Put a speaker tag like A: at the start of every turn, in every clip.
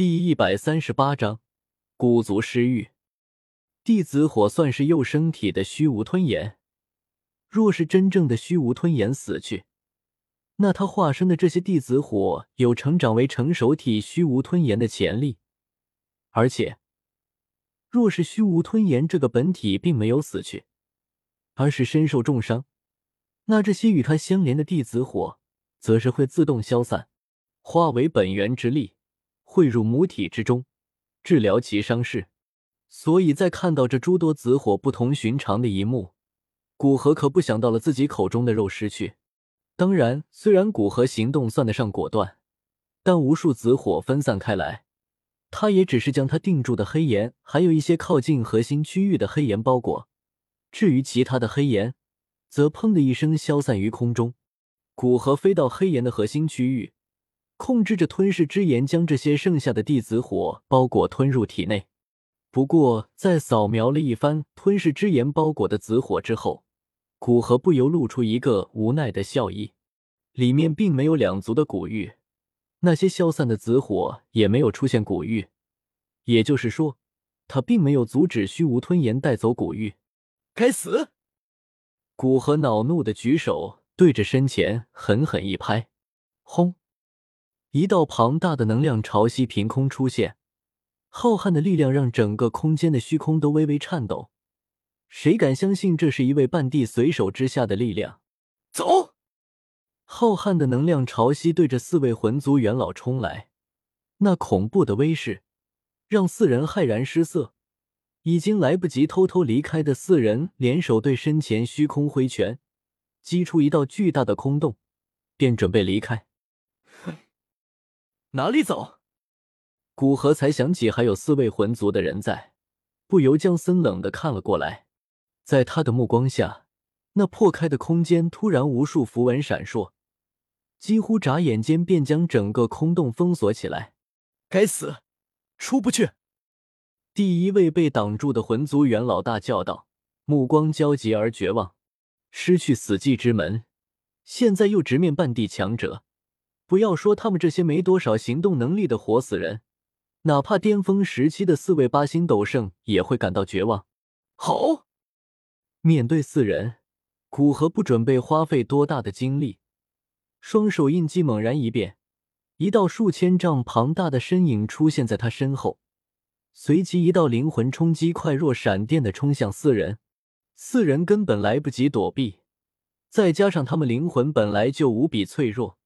A: 第一百三十八章，孤族失域。地子火算是幼生体的虚无吞炎，若是真正的虚无吞炎死去，那他化身的这些地子火有成长为成熟体虚无吞炎的潜力。而且，若是虚无吞炎这个本体并没有死去，而是身受重伤，那这些与他相连的地子火则是会自动消散，化为本源之力。汇入母体之中，治疗其伤势。所以在看到这诸多紫火不同寻常的一幕，古河可不想到了自己口中的肉失去。当然，虽然古河行动算得上果断，但无数紫火分散开来，他也只是将他定住的黑岩，还有一些靠近核心区域的黑岩包裹。至于其他的黑岩，则砰的一声消散于空中。古河飞到黑岩的核心区域。控制着吞噬之炎，将这些剩下的地子火包裹吞入体内。不过，在扫描了一番吞噬之炎包裹的紫火之后，古河不由露出一个无奈的笑意。里面并没有两族的古玉，那些消散的紫火也没有出现古玉，也就是说，他并没有阻止虚无吞炎带走古玉。
B: 该死！
A: 古河恼怒的举手对着身前狠狠一拍，轰！一道庞大的能量潮汐凭空出现，浩瀚的力量让整个空间的虚空都微微颤抖。谁敢相信这是一位半帝随手之下的力量？
B: 走！
A: 浩瀚的能量潮汐对着四位魂族元老冲来，那恐怖的威势让四人骇然失色。已经来不及偷偷离开的四人联手对身前虚空挥拳，击出一道巨大的空洞，便准备离开。
B: 哪里走？
A: 古河才想起还有四位魂族的人在，不由将森冷的看了过来。在他的目光下，那破开的空间突然无数符文闪烁，几乎眨眼间便将整个空洞封锁起来。
B: 该死，出不去！
A: 第一位被挡住的魂族元老大叫道，目光焦急而绝望。失去死寂之门，现在又直面半地强者。不要说他们这些没多少行动能力的活死人，哪怕巅峰时期的四位八星斗圣也会感到绝望。
B: 好，
A: 面对四人，古河不准备花费多大的精力，双手印记猛然一变，一道数千丈庞大的身影出现在他身后，随即一道灵魂冲击快若闪电的冲向四人，四人根本来不及躲避，再加上他们灵魂本来就无比脆弱。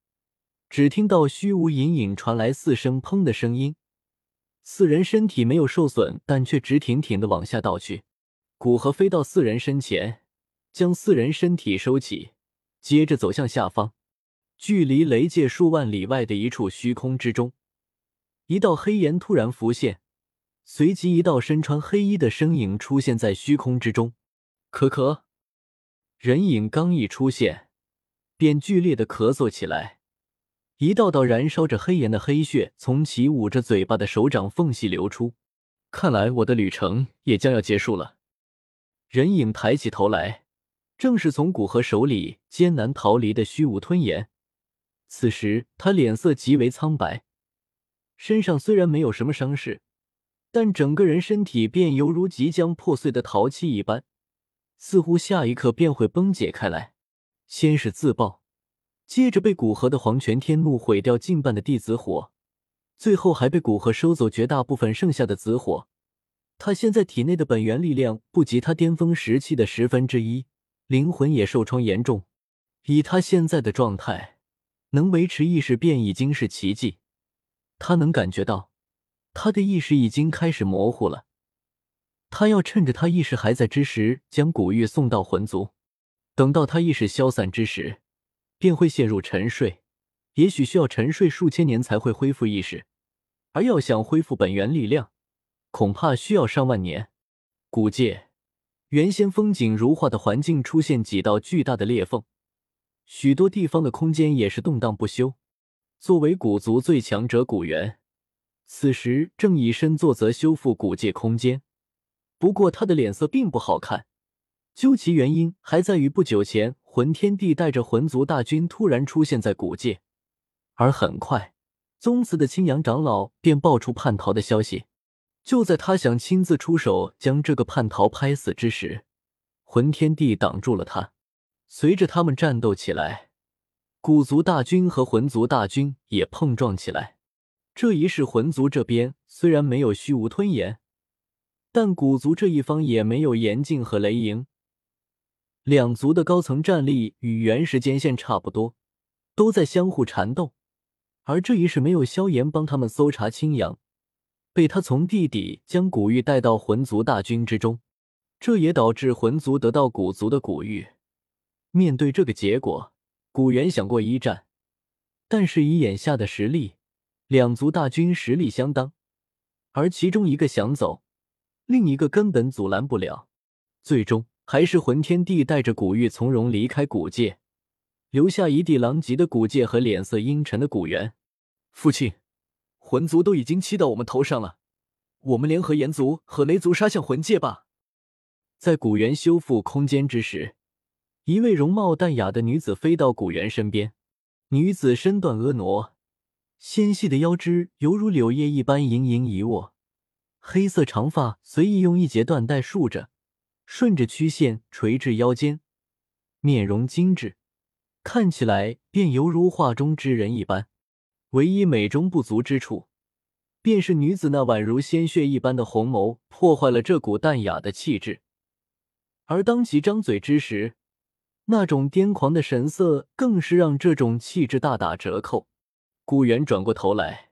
A: 只听到虚无隐隐传来四声“砰”的声音，四人身体没有受损，但却直挺挺的往下倒去。古河飞到四人身前，将四人身体收起，接着走向下方，距离雷界数万里外的一处虚空之中，一道黑岩突然浮现，随即一道身穿黑衣的身影出现在虚空之中。咳咳，人影刚一出现，便剧烈的咳嗽起来。一道道燃烧着黑炎的黑血从其捂着嘴巴的手掌缝隙流出，看来我的旅程也将要结束了。人影抬起头来，正是从古河手里艰难逃离的虚无吞炎。此时他脸色极为苍白，身上虽然没有什么伤势，但整个人身体便犹如即将破碎的陶器一般，似乎下一刻便会崩解开来。先是自爆。接着被古河的黄泉天怒毁掉近半的地子火，最后还被古河收走绝大部分剩下的紫火。他现在体内的本源力量不及他巅峰时期的十分之一，灵魂也受创严重。以他现在的状态，能维持意识便已经是奇迹。他能感觉到，他的意识已经开始模糊了。他要趁着他意识还在之时，将古玉送到魂族。等到他意识消散之时。便会陷入沉睡，也许需要沉睡数千年才会恢复意识，而要想恢复本源力量，恐怕需要上万年。古界原先风景如画的环境出现几道巨大的裂缝，许多地方的空间也是动荡不休。作为古族最强者，古元此时正以身作则修复古界空间，不过他的脸色并不好看。究其原因，还在于不久前魂天帝带着魂族大军突然出现在古界，而很快宗祠的青阳长老便爆出叛逃的消息。就在他想亲自出手将这个叛逃拍死之时，魂天帝挡住了他。随着他们战斗起来，古族大军和魂族大军也碰撞起来。这一世，魂族这边虽然没有虚无吞炎，但古族这一方也没有严禁和雷莹。两族的高层战力与原时间线差不多，都在相互缠斗。而这一世没有萧炎帮他们搜查青阳，被他从地底将古玉带到魂族大军之中，这也导致魂族得到古族的古玉。面对这个结果，古元想过一战，但是以眼下的实力。两族大军实力相当，而其中一个想走，另一个根本阻拦不了。最终还是魂天帝带着古玉从容离开古界，留下一地狼藉的古界和脸色阴沉的古元。
B: 父亲，魂族都已经欺到我们头上了，我们联合炎族和雷族杀向魂界吧。
A: 在古元修复空间之时，一位容貌淡雅的女子飞到古元身边。女子身段婀娜。纤细的腰肢犹如柳叶一般盈盈一握，黑色长发随意用一截缎带束着，顺着曲线垂至腰间，面容精致，看起来便犹如画中之人一般。唯一美中不足之处，便是女子那宛如鲜血一般的红眸破坏了这股淡雅的气质，而当其张嘴之时，那种癫狂的神色更是让这种气质大打折扣。顾源转过头来，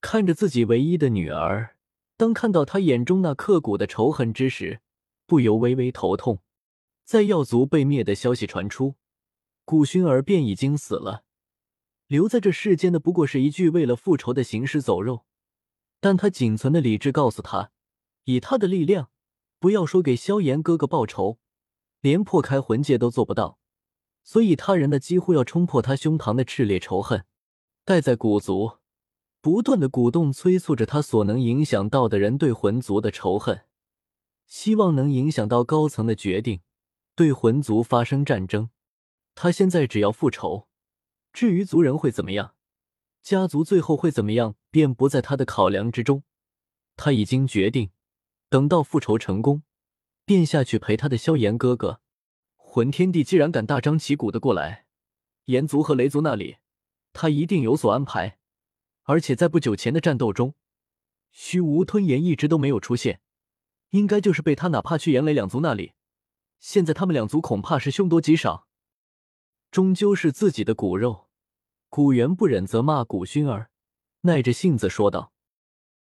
A: 看着自己唯一的女儿。当看到她眼中那刻骨的仇恨之时，不由微微头痛。在药族被灭的消息传出，古薰儿便已经死了。留在这世间的不过是一具为了复仇的行尸走肉。但他仅存的理智告诉他，以他的力量，不要说给萧炎哥哥报仇，连破开魂界都做不到。所以他人的几乎要冲破他胸膛的炽烈仇恨。待在古族，不断的鼓动催促着他所能影响到的人对魂族的仇恨，希望能影响到高层的决定，对魂族发生战争。他现在只要复仇，至于族人会怎么样，家族最后会怎么样，便不在他的考量之中。他已经决定，等到复仇成功，便下去陪他的萧炎哥哥。
B: 魂天帝既然敢大张旗鼓的过来，炎族和雷族那里。他一定有所安排，而且在不久前的战斗中，虚无吞炎一直都没有出现，应该就是被他哪怕去炎雷两族那里，现在他们两族恐怕是凶多吉少。
A: 终究是自己的骨肉，古元不忍责骂古薰儿，耐着性子说道：“